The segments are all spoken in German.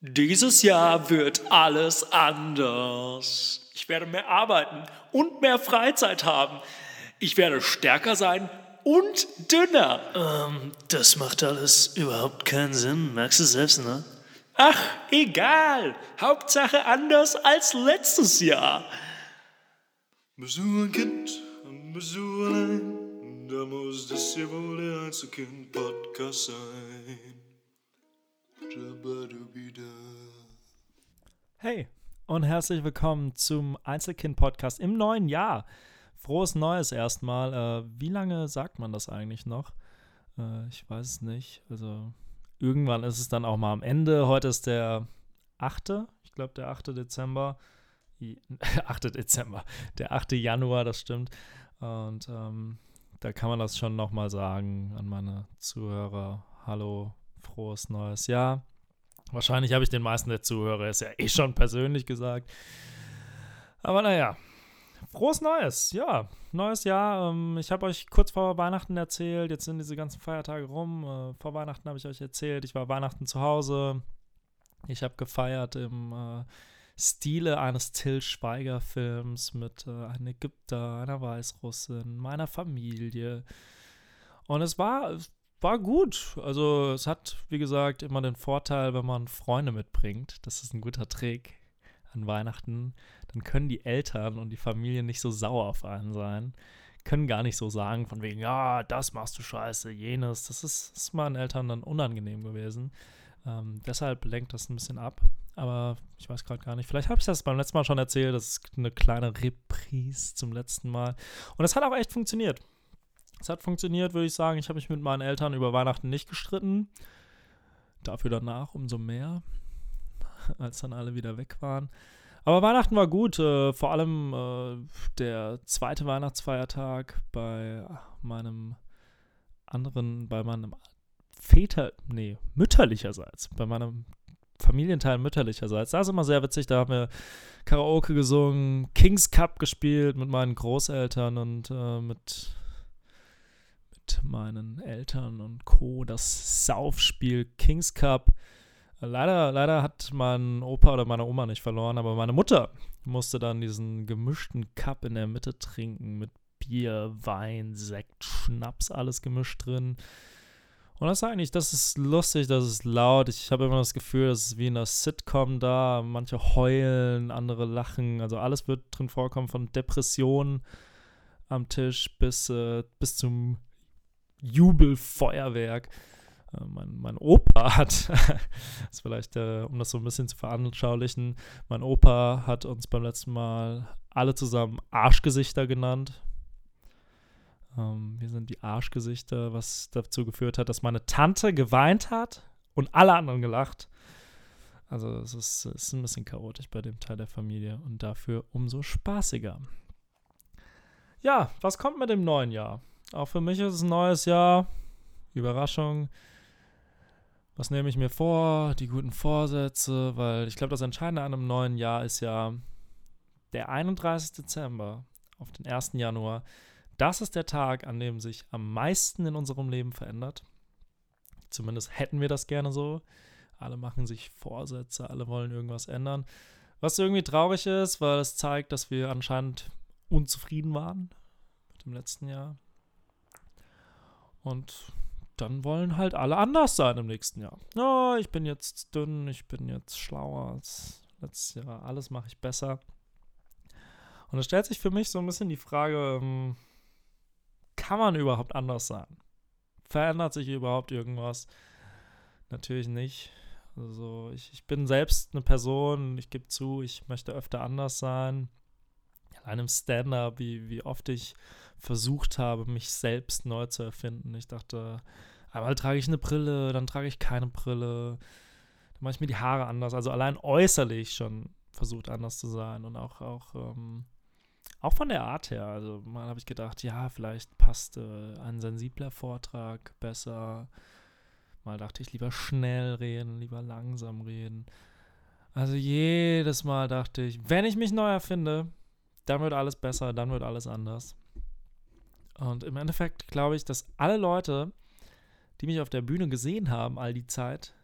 Dieses Jahr wird alles anders. Ich werde mehr arbeiten und mehr Freizeit haben. Ich werde stärker sein und dünner. Ähm, das macht alles überhaupt keinen Sinn. Merkst du selbst, ne? Ach, egal. Hauptsache anders als letztes Jahr. Bist du ein Kind? Bist du allein? Da muss das ja wohl der Einzelkind-Podcast sein. Hey und herzlich willkommen zum Einzelkind-Podcast im neuen Jahr. Frohes Neues erstmal. Äh, wie lange sagt man das eigentlich noch? Äh, ich weiß es nicht. Also irgendwann ist es dann auch mal am Ende. Heute ist der 8. Ich glaube der 8. Dezember. I- 8. Dezember. Der 8. Januar, das stimmt. Und ähm, da kann man das schon nochmal sagen an meine Zuhörer. Hallo, frohes neues Jahr. Wahrscheinlich habe ich den meisten der Zuhörer ist ja eh schon persönlich gesagt. Aber naja, frohes Neues, ja, neues Jahr. Ähm, ich habe euch kurz vor Weihnachten erzählt, jetzt sind diese ganzen Feiertage rum. Äh, vor Weihnachten habe ich euch erzählt, ich war Weihnachten zu Hause. Ich habe gefeiert im äh, Stile eines Till Schweiger-Films mit äh, einem Ägypter, einer Weißrussin, meiner Familie. Und es war, es war gut. Also es hat, wie gesagt, immer den Vorteil, wenn man Freunde mitbringt. Das ist ein guter Trick an Weihnachten. Dann können die Eltern und die Familie nicht so sauer auf einen sein. Können gar nicht so sagen von wegen, ja, das machst du scheiße, jenes. Das ist, ist meinen Eltern dann unangenehm gewesen. Ähm, deshalb lenkt das ein bisschen ab. Aber ich weiß gerade gar nicht. Vielleicht habe ich das beim letzten Mal schon erzählt. Das ist eine kleine Reprise zum letzten Mal. Und es hat auch echt funktioniert. Es hat funktioniert, würde ich sagen. Ich habe mich mit meinen Eltern über Weihnachten nicht gestritten. Dafür danach umso mehr, als dann alle wieder weg waren. Aber Weihnachten war gut. Äh, vor allem äh, der zweite Weihnachtsfeiertag bei meinem anderen, bei meinem Väter, nee, mütterlicherseits, bei meinem Familienteil mütterlicherseits. Da ist immer sehr witzig. Da haben wir Karaoke gesungen, Kings Cup gespielt mit meinen Großeltern und äh, mit meinen Eltern und Co. das Saufspiel Kings Cup. Leider, leider hat mein Opa oder meine Oma nicht verloren, aber meine Mutter musste dann diesen gemischten Cup in der Mitte trinken mit Bier, Wein, Sekt, Schnaps, alles gemischt drin. Und das ist eigentlich, das ist lustig, das ist laut. Ich habe immer das Gefühl, das ist wie in einer Sitcom da. Manche heulen, andere lachen. Also alles wird drin vorkommen, von Depressionen am Tisch bis, äh, bis zum Jubelfeuerwerk. Äh, mein, mein Opa hat, das vielleicht, äh, um das so ein bisschen zu veranschaulichen, mein Opa hat uns beim letzten Mal alle zusammen Arschgesichter genannt. Ähm, wir sind die Arschgesichter, was dazu geführt hat, dass meine Tante geweint hat und alle anderen gelacht. Also es ist, ist ein bisschen chaotisch bei dem Teil der Familie und dafür umso spaßiger. Ja, was kommt mit dem neuen Jahr? Auch für mich ist es ein neues Jahr. Überraschung. Was nehme ich mir vor? Die guten Vorsätze, weil ich glaube, das Entscheidende an einem neuen Jahr ist ja der 31. Dezember auf den 1. Januar. Das ist der Tag, an dem sich am meisten in unserem Leben verändert. Zumindest hätten wir das gerne so. Alle machen sich Vorsätze, alle wollen irgendwas ändern. Was irgendwie traurig ist, weil es zeigt, dass wir anscheinend unzufrieden waren mit dem letzten Jahr. Und dann wollen halt alle anders sein im nächsten Jahr. Ja, ich bin jetzt dünn, ich bin jetzt schlauer als letztes Jahr, alles mache ich besser. Und es stellt sich für mich so ein bisschen die Frage, ähm, kann man überhaupt anders sein? Verändert sich überhaupt irgendwas? Natürlich nicht. Also ich, ich bin selbst eine Person, ich gebe zu, ich möchte öfter anders sein. Allein im Stand-up, wie, wie oft ich versucht habe, mich selbst neu zu erfinden. Ich dachte, einmal trage ich eine Brille, dann trage ich keine Brille, dann mache ich mir die Haare anders. Also allein äußerlich schon versucht anders zu sein und auch, auch, ähm, auch von der Art her. Also mal habe ich gedacht, ja, vielleicht passt äh, ein sensibler Vortrag besser. Mal dachte ich, lieber schnell reden, lieber langsam reden. Also jedes Mal dachte ich, wenn ich mich neu erfinde, dann wird alles besser, dann wird alles anders. Und im Endeffekt glaube ich, dass alle Leute, die mich auf der Bühne gesehen haben, all die Zeit,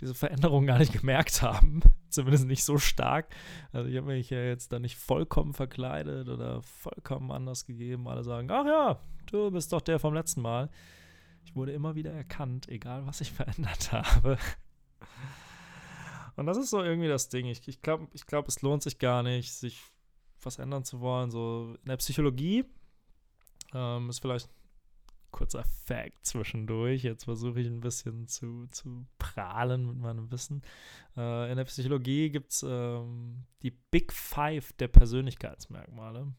diese Veränderung gar nicht gemerkt haben. Zumindest nicht so stark. Also ich habe mich ja jetzt da nicht vollkommen verkleidet oder vollkommen anders gegeben. Alle sagen, ach ja, du bist doch der vom letzten Mal. Ich wurde immer wieder erkannt, egal was ich verändert habe. Und das ist so irgendwie das Ding. Ich, ich glaube, ich glaub, es lohnt sich gar nicht, sich was ändern zu wollen. So in der Psychologie ähm, ist vielleicht kurzer Fact zwischendurch. Jetzt versuche ich ein bisschen zu, zu prahlen mit meinem Wissen. Äh, in der Psychologie gibt es ähm, die Big Five der Persönlichkeitsmerkmale.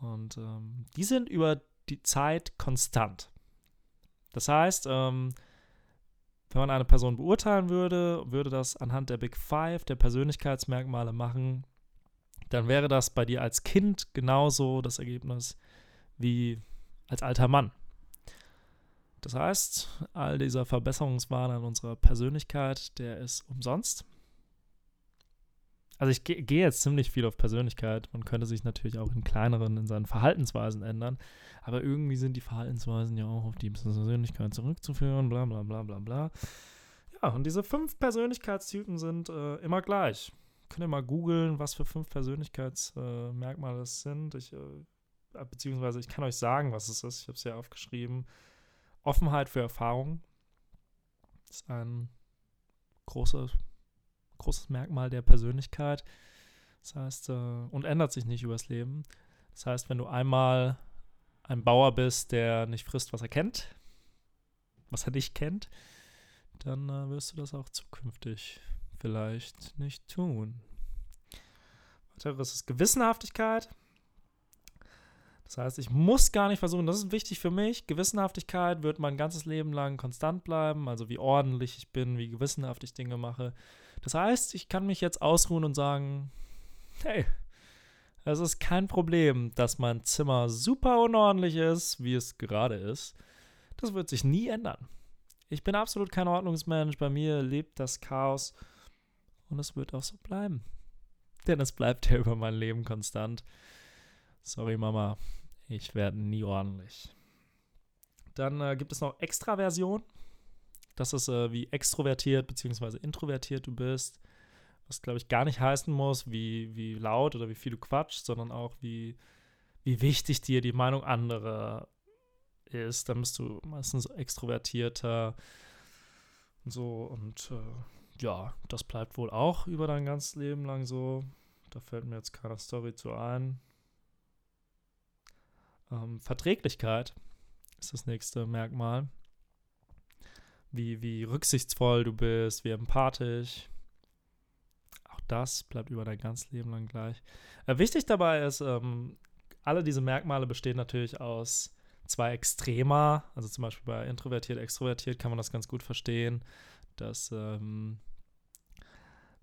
Und ähm, die sind über die Zeit konstant. Das heißt, ähm, wenn man eine Person beurteilen würde, würde das anhand der Big Five der Persönlichkeitsmerkmale machen, dann wäre das bei dir als Kind genauso das Ergebnis wie als alter Mann. Das heißt, all dieser Verbesserungswahn an unserer Persönlichkeit, der ist umsonst. Also ich gehe geh jetzt ziemlich viel auf Persönlichkeit. Man könnte sich natürlich auch in kleineren, in seinen Verhaltensweisen ändern. Aber irgendwie sind die Verhaltensweisen ja auch auf die Persönlichkeit zurückzuführen, bla bla bla bla bla. Ja, und diese fünf Persönlichkeitstypen sind äh, immer gleich. Könnt ihr mal googeln, was für fünf Persönlichkeitsmerkmale äh, das sind. Ich äh, beziehungsweise ich kann euch sagen, was es ist. Ich habe es ja aufgeschrieben. Offenheit für Erfahrung ist ein großes, großes Merkmal der Persönlichkeit. Das heißt, äh, und ändert sich nicht übers Leben. Das heißt, wenn du einmal ein Bauer bist, der nicht frisst, was er kennt, was er nicht kennt, dann äh, wirst du das auch zukünftig vielleicht nicht tun. Weiteres ist Gewissenhaftigkeit. Das heißt, ich muss gar nicht versuchen, das ist wichtig für mich. Gewissenhaftigkeit wird mein ganzes Leben lang konstant bleiben, also wie ordentlich ich bin, wie gewissenhaft ich Dinge mache. Das heißt, ich kann mich jetzt ausruhen und sagen, hey, es ist kein Problem, dass mein Zimmer super unordentlich ist, wie es gerade ist. Das wird sich nie ändern. Ich bin absolut kein Ordnungsmensch. Bei mir lebt das Chaos und es wird auch so bleiben. Denn es bleibt ja über mein Leben konstant. Sorry, Mama, ich werde nie ordentlich. Dann äh, gibt es noch Extraversion. Das ist, äh, wie extrovertiert bzw. introvertiert du bist. Was, glaube ich, gar nicht heißen muss, wie, wie laut oder wie viel du quatschst, sondern auch, wie, wie wichtig dir die Meinung anderer ist. Dann bist du meistens extrovertierter und so. Und äh, ja, das bleibt wohl auch über dein ganzes Leben lang so. Da fällt mir jetzt keine Story zu ein. Ähm, Verträglichkeit ist das nächste Merkmal. Wie, wie rücksichtsvoll du bist, wie empathisch. Auch das bleibt über dein ganzes Leben lang gleich. Äh, wichtig dabei ist, ähm, alle diese Merkmale bestehen natürlich aus zwei Extremer. Also zum Beispiel bei introvertiert, extrovertiert kann man das ganz gut verstehen, dass ähm,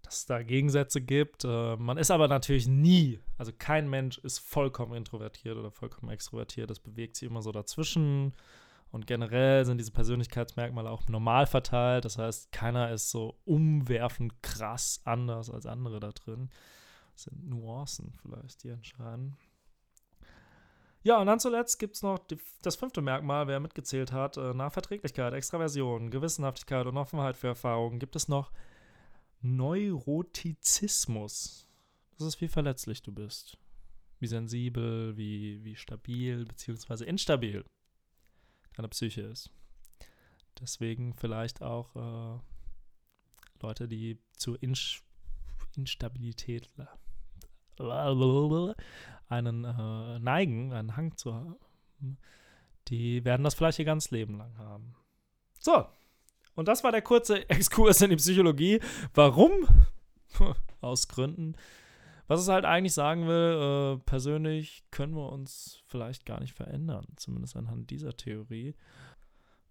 dass es da Gegensätze gibt. Äh, man ist aber natürlich nie, also kein Mensch ist vollkommen introvertiert oder vollkommen extrovertiert. Das bewegt sich immer so dazwischen. Und generell sind diese Persönlichkeitsmerkmale auch normal verteilt. Das heißt, keiner ist so umwerfend krass anders als andere da drin. Das sind Nuancen vielleicht, die entscheiden. Ja, und dann zuletzt gibt es noch die, das fünfte Merkmal, wer mitgezählt hat. Äh, nach Verträglichkeit, Extraversion, Gewissenhaftigkeit und Offenheit für Erfahrungen gibt es noch Neurotizismus. Das ist, wie verletzlich du bist. Wie sensibel, wie, wie stabil, beziehungsweise instabil deine Psyche ist. Deswegen vielleicht auch äh, Leute, die zur Insch Instabilität einen äh, neigen, einen Hang zu haben, die werden das vielleicht ihr ganzes Leben lang haben. So, und das war der kurze Exkurs in die Psychologie. Warum? Aus Gründen. Was es halt eigentlich sagen will, äh, persönlich können wir uns vielleicht gar nicht verändern, zumindest anhand dieser Theorie.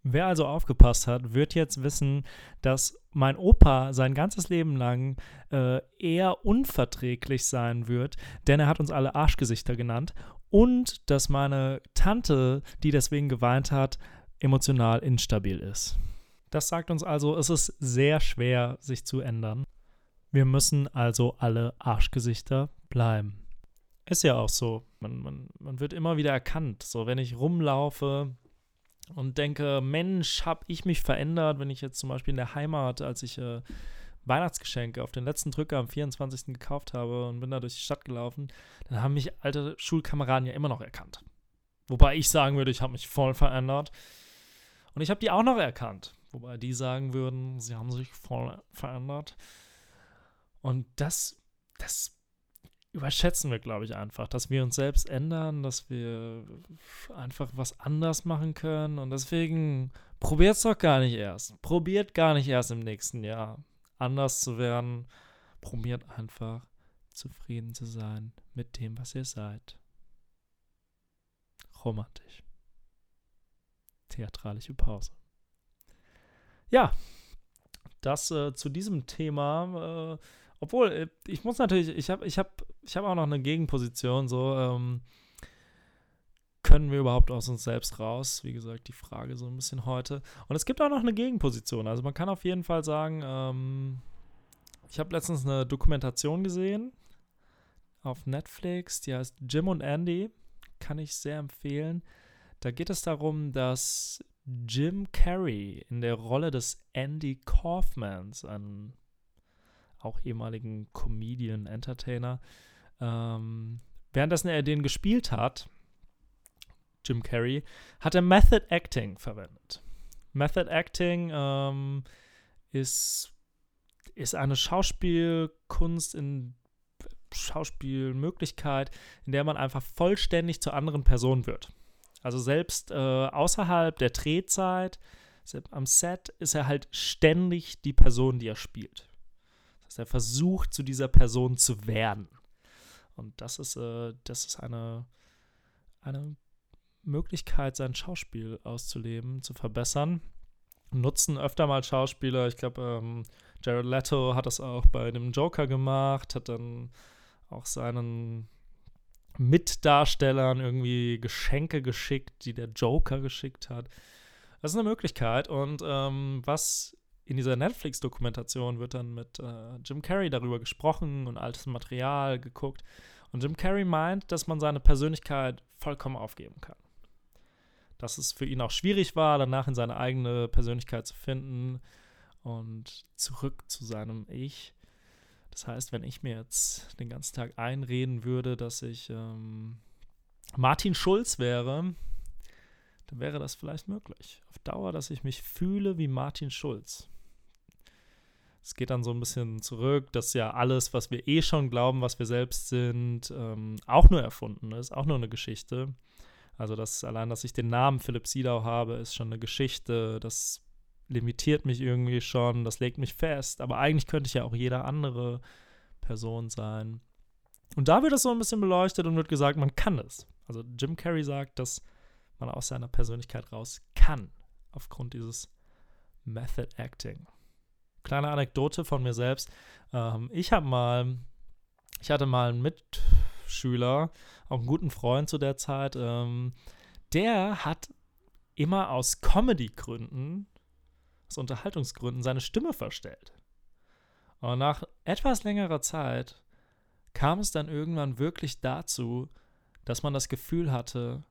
Wer also aufgepasst hat, wird jetzt wissen, dass mein Opa sein ganzes Leben lang äh, eher unverträglich sein wird, denn er hat uns alle Arschgesichter genannt und dass meine Tante, die deswegen geweint hat, emotional instabil ist. Das sagt uns also, es ist sehr schwer, sich zu ändern. Wir müssen also alle Arschgesichter bleiben. Ist ja auch so. Man, man, man wird immer wieder erkannt. So, wenn ich rumlaufe und denke, Mensch, habe ich mich verändert, wenn ich jetzt zum Beispiel in der Heimat, als ich äh, Weihnachtsgeschenke auf den letzten Drücker am 24. gekauft habe und bin da durch die Stadt gelaufen, dann haben mich alte Schulkameraden ja immer noch erkannt. Wobei ich sagen würde, ich habe mich voll verändert. Und ich habe die auch noch erkannt. Wobei die sagen würden, sie haben sich voll verändert. Und das, das überschätzen wir, glaube ich, einfach, dass wir uns selbst ändern, dass wir einfach was anders machen können. Und deswegen probiert es doch gar nicht erst. Probiert gar nicht erst im nächsten Jahr anders zu werden. Probiert einfach zufrieden zu sein mit dem, was ihr seid. Romantisch. Theatralische Pause. Ja, das äh, zu diesem Thema. Äh, obwohl, äh, ich muss natürlich, ich habe ich hab, ich hab auch noch eine Gegenposition. So, ähm, können wir überhaupt aus uns selbst raus? Wie gesagt, die Frage so ein bisschen heute. Und es gibt auch noch eine Gegenposition. Also man kann auf jeden Fall sagen, ähm, ich habe letztens eine Dokumentation gesehen auf Netflix, die heißt Jim und Andy. Kann ich sehr empfehlen. Da geht es darum, dass Jim Carrey in der Rolle des Andy Kaufmans, einem auch ehemaligen Comedian, Entertainer, ähm, währenddessen er den gespielt hat, Jim Carrey, hat er Method Acting verwendet. Method Acting ähm, ist, ist eine Schauspielkunst in Schauspielmöglichkeit, in der man einfach vollständig zur anderen Person wird. Also selbst äh, außerhalb der Drehzeit, am Set, ist er halt ständig die Person, die er spielt. Das heißt, er versucht, zu dieser Person zu werden. Und das ist, äh, das ist eine, eine Möglichkeit, sein Schauspiel auszuleben, zu verbessern. Nutzen öfter mal Schauspieler. Ich glaube, ähm, Jared Leto hat das auch bei dem Joker gemacht, hat dann auch seinen Mitdarstellern irgendwie Geschenke geschickt, die der Joker geschickt hat. Das ist eine Möglichkeit. Und ähm, was in dieser Netflix-Dokumentation wird dann mit äh, Jim Carrey darüber gesprochen und altes Material geguckt. Und Jim Carrey meint, dass man seine Persönlichkeit vollkommen aufgeben kann dass es für ihn auch schwierig war, danach in seine eigene Persönlichkeit zu finden und zurück zu seinem Ich. Das heißt, wenn ich mir jetzt den ganzen Tag einreden würde, dass ich ähm, Martin Schulz wäre, dann wäre das vielleicht möglich. Auf Dauer, dass ich mich fühle wie Martin Schulz. Es geht dann so ein bisschen zurück, dass ja alles, was wir eh schon glauben, was wir selbst sind, ähm, auch nur erfunden ist, auch nur eine Geschichte. Also das allein, dass ich den Namen Philipp Siedau habe, ist schon eine Geschichte. Das limitiert mich irgendwie schon, das legt mich fest. Aber eigentlich könnte ich ja auch jede andere Person sein. Und da wird das so ein bisschen beleuchtet und wird gesagt, man kann es. Also Jim Carrey sagt, dass man aus seiner Persönlichkeit raus kann, aufgrund dieses Method Acting. Kleine Anekdote von mir selbst. Ähm, ich habe mal, ich hatte mal einen Mitschüler, auch einen guten Freund zu der Zeit, ähm, der hat immer aus Comedy-Gründen, aus Unterhaltungsgründen, seine Stimme verstellt. Und nach etwas längerer Zeit kam es dann irgendwann wirklich dazu, dass man das Gefühl hatte,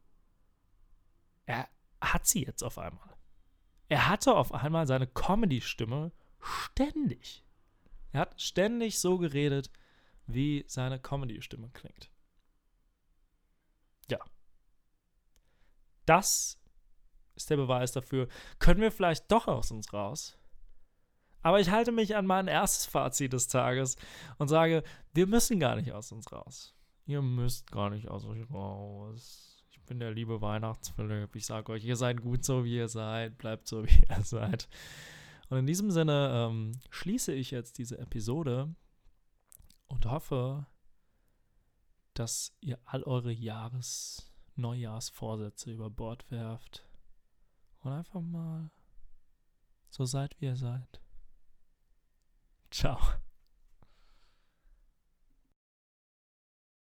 er hat sie jetzt auf einmal. Er hatte auf einmal seine Comedy-Stimme ständig. Er hat ständig so geredet, wie seine Comedy-Stimme klingt. Ja. Das ist der Beweis dafür. Können wir vielleicht doch aus uns raus? Aber ich halte mich an mein erstes Fazit des Tages und sage, wir müssen gar nicht aus uns raus. Ihr müsst gar nicht aus euch raus. Bin der liebe Weihnachtsphilipp. Ich sage euch, ihr seid gut so, wie ihr seid. Bleibt so, wie ihr seid. Und in diesem Sinne ähm, schließe ich jetzt diese Episode und hoffe, dass ihr all eure Jahres-, Neujahrsvorsätze über Bord werft und einfach mal so seid, wie ihr seid. Ciao.